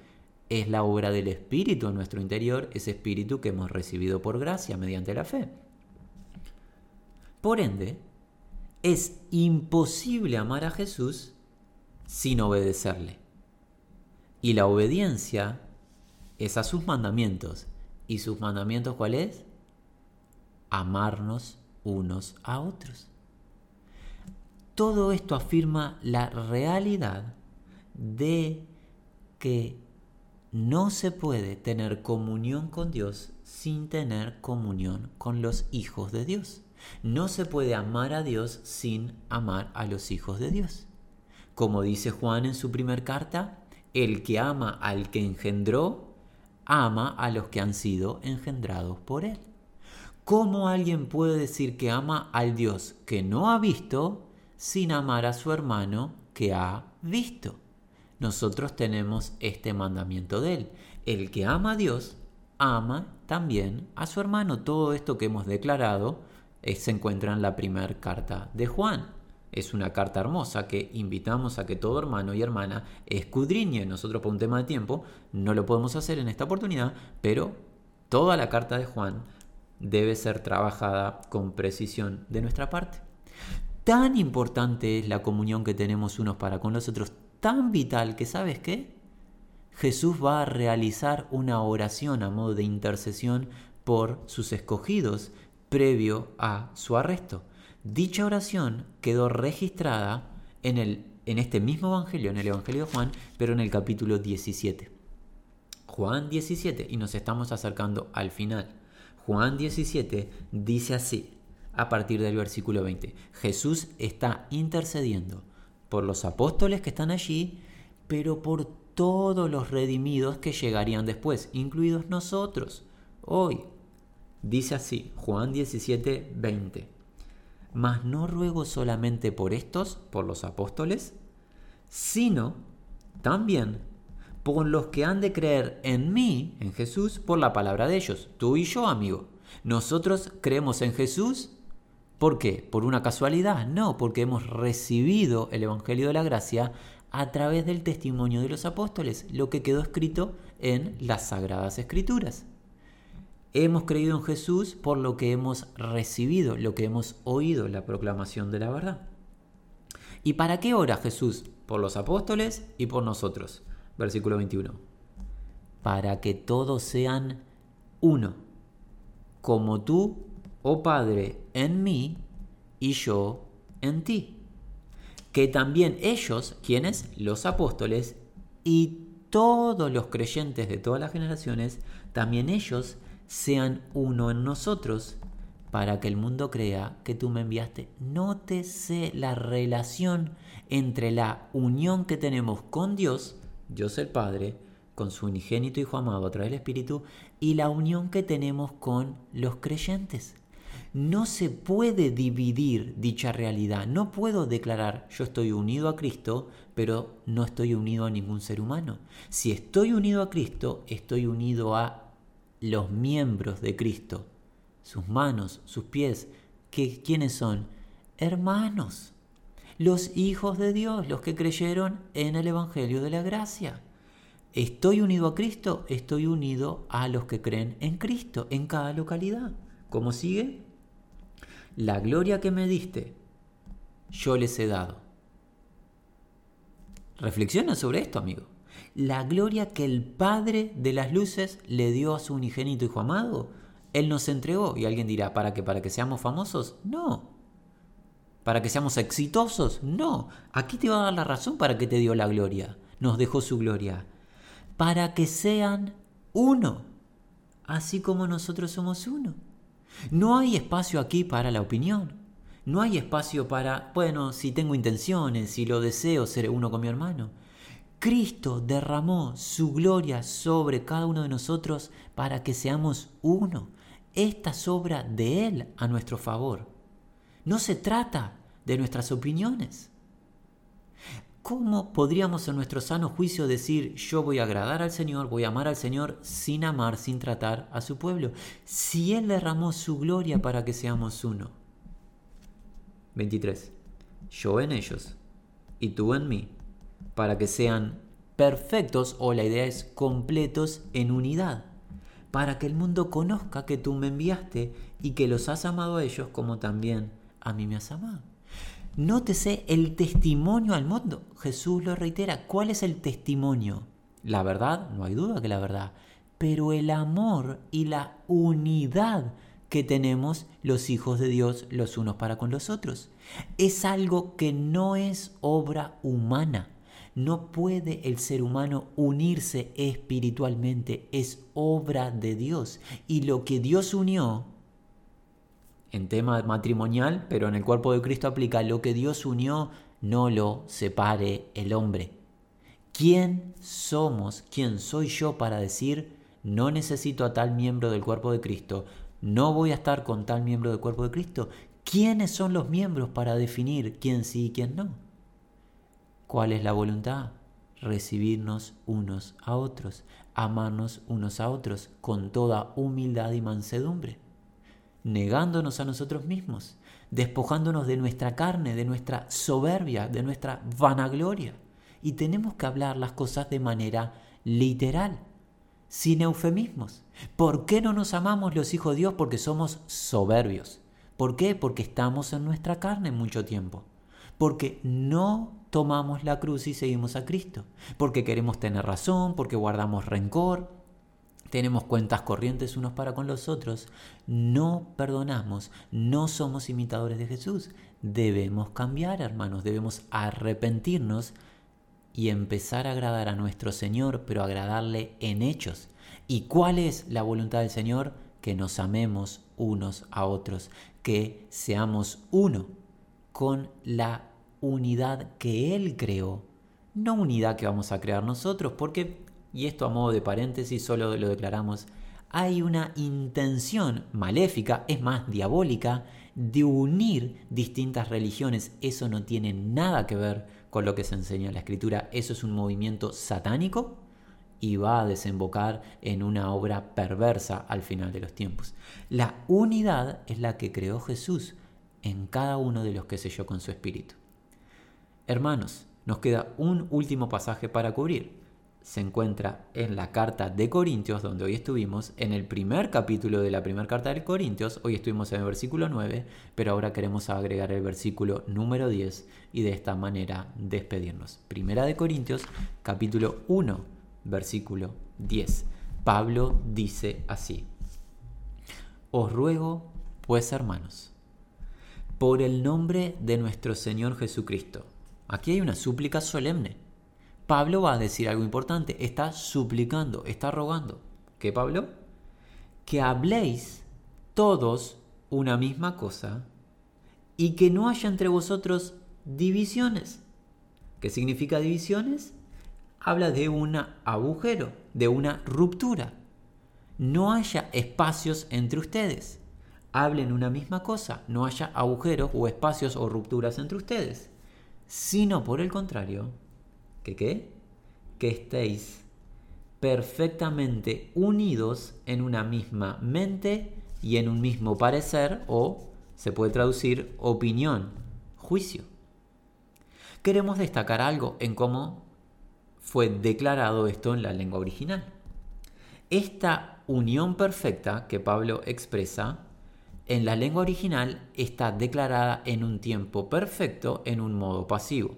Es la obra del Espíritu en nuestro interior, ese Espíritu que hemos recibido por gracia mediante la fe. Por ende, es imposible amar a Jesús sin obedecerle. Y la obediencia es a sus mandamientos. ¿Y sus mandamientos cuál es? Amarnos unos a otros. Todo esto afirma la realidad de que no se puede tener comunión con Dios sin tener comunión con los hijos de Dios. No se puede amar a Dios sin amar a los hijos de Dios. Como dice Juan en su primer carta, el que ama al que engendró, ama a los que han sido engendrados por él. ¿Cómo alguien puede decir que ama al Dios que no ha visto sin amar a su hermano que ha visto? Nosotros tenemos este mandamiento de él. El que ama a Dios, ama también a su hermano. Todo esto que hemos declarado se encuentra en la primera carta de Juan. Es una carta hermosa que invitamos a que todo hermano y hermana escudriñe. Nosotros por un tema de tiempo no lo podemos hacer en esta oportunidad, pero toda la carta de Juan debe ser trabajada con precisión de nuestra parte. Tan importante es la comunión que tenemos unos para con los otros, tan vital que sabes qué? Jesús va a realizar una oración a modo de intercesión por sus escogidos previo a su arresto. Dicha oración quedó registrada en, el, en este mismo Evangelio, en el Evangelio de Juan, pero en el capítulo 17. Juan 17, y nos estamos acercando al final. Juan 17 dice así, a partir del versículo 20, Jesús está intercediendo por los apóstoles que están allí, pero por todos los redimidos que llegarían después, incluidos nosotros, hoy, Dice así, Juan 17, 20. Mas no ruego solamente por estos, por los apóstoles, sino también por los que han de creer en mí, en Jesús, por la palabra de ellos. Tú y yo, amigo. Nosotros creemos en Jesús. ¿Por qué? ¿Por una casualidad? No, porque hemos recibido el Evangelio de la Gracia a través del testimonio de los apóstoles, lo que quedó escrito en las Sagradas Escrituras. Hemos creído en Jesús por lo que hemos recibido, lo que hemos oído, la proclamación de la verdad. ¿Y para qué ora Jesús? Por los apóstoles y por nosotros. Versículo 21. Para que todos sean uno, como tú, oh Padre, en mí y yo en ti. Que también ellos, quienes, los apóstoles, y todos los creyentes de todas las generaciones, también ellos sean uno en nosotros para que el mundo crea que tú me enviaste. Nótese la relación entre la unión que tenemos con Dios, Dios el Padre, con su unigénito Hijo amado a través del Espíritu, y la unión que tenemos con los creyentes. No se puede dividir dicha realidad. No puedo declarar yo estoy unido a Cristo, pero no estoy unido a ningún ser humano. Si estoy unido a Cristo, estoy unido a los miembros de Cristo, sus manos, sus pies, que, ¿quiénes son? Hermanos, los hijos de Dios, los que creyeron en el Evangelio de la Gracia. Estoy unido a Cristo, estoy unido a los que creen en Cristo, en cada localidad. ¿Cómo sigue? La gloria que me diste, yo les he dado, Reflexiona sobre esto, amigo. La gloria que el Padre de las Luces le dio a su unigénito Hijo amado, Él nos entregó. Y alguien dirá, ¿para qué? ¿Para que seamos famosos? No. ¿Para que seamos exitosos? No. Aquí te va a dar la razón para que te dio la gloria. Nos dejó su gloria. Para que sean uno, así como nosotros somos uno. No hay espacio aquí para la opinión. No hay espacio para, bueno, si tengo intenciones, si lo deseo, ser uno con mi hermano. Cristo derramó su gloria sobre cada uno de nosotros para que seamos uno. Esta es obra de Él a nuestro favor. No se trata de nuestras opiniones. ¿Cómo podríamos en nuestro sano juicio decir yo voy a agradar al Señor, voy a amar al Señor sin amar, sin tratar a su pueblo? Si Él derramó su gloria para que seamos uno. 23. Yo en ellos y tú en mí, para que sean perfectos o la idea es completos en unidad, para que el mundo conozca que tú me enviaste y que los has amado a ellos como también a mí me has amado. Nótese el testimonio al mundo. Jesús lo reitera. ¿Cuál es el testimonio? La verdad, no hay duda que la verdad, pero el amor y la unidad que tenemos los hijos de Dios los unos para con los otros. Es algo que no es obra humana. No puede el ser humano unirse espiritualmente, es obra de Dios. Y lo que Dios unió, en tema matrimonial, pero en el cuerpo de Cristo aplica lo que Dios unió, no lo separe el hombre. ¿Quién somos? ¿Quién soy yo para decir no necesito a tal miembro del cuerpo de Cristo? ¿No voy a estar con tal miembro del cuerpo de Cristo? ¿Quiénes son los miembros para definir quién sí y quién no? ¿Cuál es la voluntad? Recibirnos unos a otros, amarnos unos a otros con toda humildad y mansedumbre negándonos a nosotros mismos, despojándonos de nuestra carne, de nuestra soberbia, de nuestra vanagloria. Y tenemos que hablar las cosas de manera literal, sin eufemismos. ¿Por qué no nos amamos los hijos de Dios? Porque somos soberbios. ¿Por qué? Porque estamos en nuestra carne mucho tiempo. Porque no tomamos la cruz y seguimos a Cristo. Porque queremos tener razón, porque guardamos rencor, tenemos cuentas corrientes unos para con los otros, no perdonamos, no somos imitadores de Jesús. Debemos cambiar, hermanos, debemos arrepentirnos y empezar a agradar a nuestro Señor, pero agradarle en hechos. ¿Y cuál es la voluntad del Señor? Que nos amemos unos a otros, que seamos uno con la unidad que Él creó, no unidad que vamos a crear nosotros, porque y esto a modo de paréntesis solo lo declaramos, hay una intención maléfica, es más diabólica, de unir distintas religiones. Eso no tiene nada que ver con lo que se enseña en la escritura. Eso es un movimiento satánico y va a desembocar en una obra perversa al final de los tiempos. La unidad es la que creó Jesús en cada uno de los que selló con su espíritu. Hermanos, nos queda un último pasaje para cubrir se encuentra en la carta de Corintios, donde hoy estuvimos, en el primer capítulo de la primera carta de Corintios, hoy estuvimos en el versículo 9, pero ahora queremos agregar el versículo número 10 y de esta manera despedirnos. Primera de Corintios, capítulo 1, versículo 10. Pablo dice así, Os ruego, pues hermanos, por el nombre de nuestro Señor Jesucristo. Aquí hay una súplica solemne Pablo va a decir algo importante, está suplicando, está rogando. ¿Qué Pablo? Que habléis todos una misma cosa y que no haya entre vosotros divisiones. ¿Qué significa divisiones? Habla de un agujero, de una ruptura. No haya espacios entre ustedes. Hablen una misma cosa, no haya agujeros o espacios o rupturas entre ustedes. Sino por el contrario, ¿Que qué? Que estéis perfectamente unidos en una misma mente y en un mismo parecer o se puede traducir opinión, juicio. Queremos destacar algo en cómo fue declarado esto en la lengua original. Esta unión perfecta que Pablo expresa en la lengua original está declarada en un tiempo perfecto en un modo pasivo.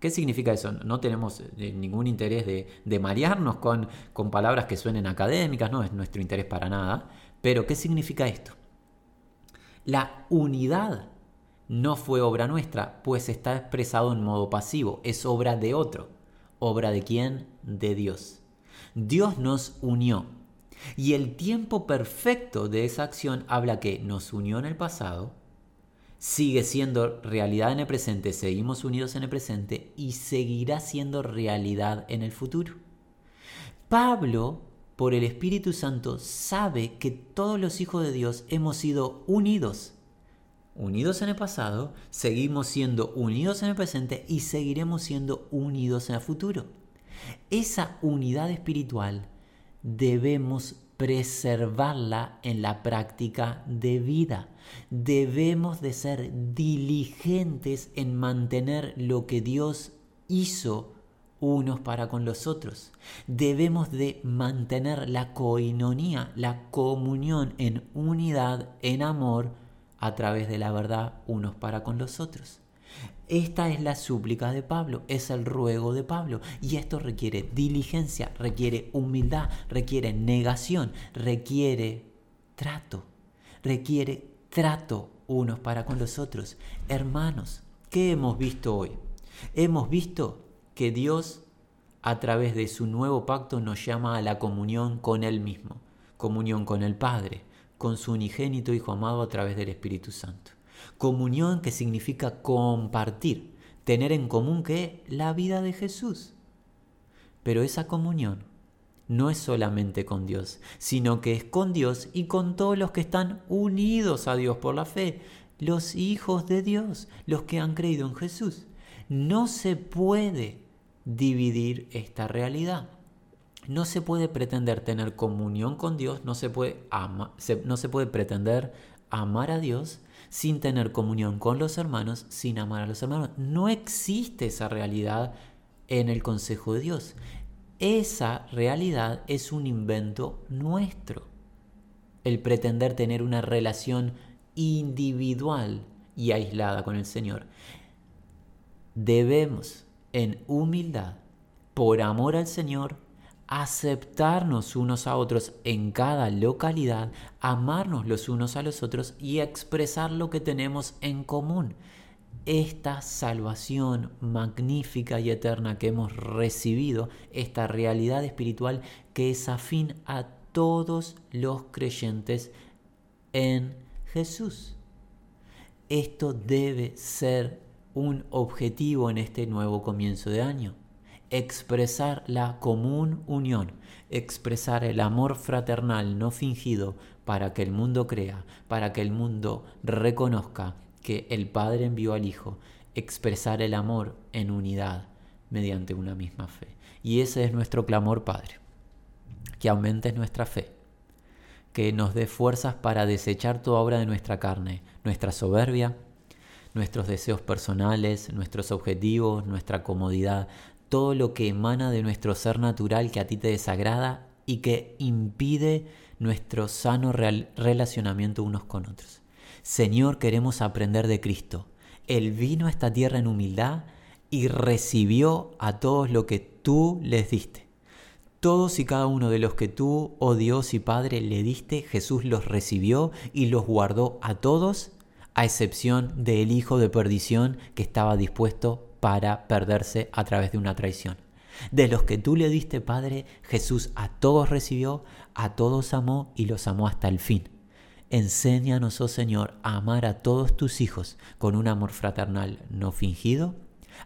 ¿Qué significa eso? No tenemos eh, ningún interés de, de marearnos con, con palabras que suenen académicas, no es nuestro interés para nada. Pero ¿qué significa esto? La unidad no fue obra nuestra, pues está expresado en modo pasivo, es obra de otro. ¿Obra de quién? De Dios. Dios nos unió. Y el tiempo perfecto de esa acción habla que nos unió en el pasado, sigue siendo realidad en el presente, seguimos unidos en el presente y seguirá siendo realidad en el futuro. Pablo, por el Espíritu Santo, sabe que todos los hijos de Dios hemos sido unidos unidos en el pasado, seguimos siendo unidos en el presente y seguiremos siendo unidos en el futuro. Esa unidad espiritual debemos preservarla en la práctica de vida. Debemos de ser diligentes en mantener lo que Dios hizo unos para con los otros. Debemos de mantener la coinonía, la comunión en unidad, en amor, a través de la verdad unos para con los otros. Esta es la súplica de Pablo, es el ruego de Pablo. Y esto requiere diligencia, requiere humildad, requiere negación, requiere trato, requiere trato unos para con los otros. Hermanos, ¿qué hemos visto hoy? Hemos visto que Dios a través de su nuevo pacto nos llama a la comunión con Él mismo, comunión con el Padre, con su unigénito Hijo amado a través del Espíritu Santo. Comunión que significa compartir, tener en común que la vida de Jesús. Pero esa comunión no es solamente con Dios, sino que es con Dios y con todos los que están unidos a Dios por la fe, los hijos de Dios, los que han creído en Jesús. No se puede dividir esta realidad. No se puede pretender tener comunión con Dios, no se puede, no se puede pretender amar a Dios sin tener comunión con los hermanos, sin amar a los hermanos. No existe esa realidad en el consejo de Dios. Esa realidad es un invento nuestro. El pretender tener una relación individual y aislada con el Señor. Debemos, en humildad, por amor al Señor, aceptarnos unos a otros en cada localidad, amarnos los unos a los otros y expresar lo que tenemos en común. Esta salvación magnífica y eterna que hemos recibido, esta realidad espiritual que es afín a todos los creyentes en Jesús. Esto debe ser un objetivo en este nuevo comienzo de año expresar la común unión, expresar el amor fraternal no fingido para que el mundo crea, para que el mundo reconozca que el Padre envió al Hijo, expresar el amor en unidad mediante una misma fe. Y ese es nuestro clamor, Padre, que aumentes nuestra fe, que nos dé fuerzas para desechar toda obra de nuestra carne, nuestra soberbia, nuestros deseos personales, nuestros objetivos, nuestra comodidad, todo lo que emana de nuestro ser natural que a ti te desagrada y que impide nuestro sano relacionamiento unos con otros. Señor, queremos aprender de Cristo. Él vino a esta tierra en humildad y recibió a todos lo que tú les diste. Todos y cada uno de los que tú, oh Dios y Padre, le diste, Jesús los recibió y los guardó a todos, a excepción del Hijo de perdición que estaba dispuesto para perderse a través de una traición. De los que tú le diste, Padre, Jesús a todos recibió, a todos amó y los amó hasta el fin. Enséñanos, oh Señor, a amar a todos tus hijos con un amor fraternal no fingido,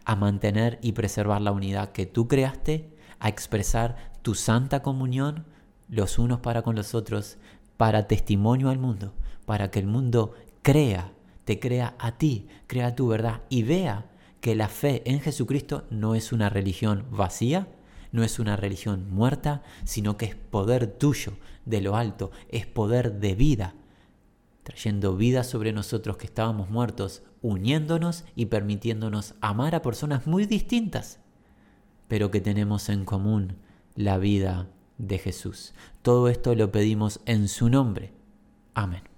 a mantener y preservar la unidad que tú creaste, a expresar tu santa comunión los unos para con los otros, para testimonio al mundo, para que el mundo crea, te crea a ti, crea tu verdad y vea que la fe en Jesucristo no es una religión vacía, no es una religión muerta, sino que es poder tuyo de lo alto, es poder de vida, trayendo vida sobre nosotros que estábamos muertos, uniéndonos y permitiéndonos amar a personas muy distintas, pero que tenemos en común la vida de Jesús. Todo esto lo pedimos en su nombre. Amén.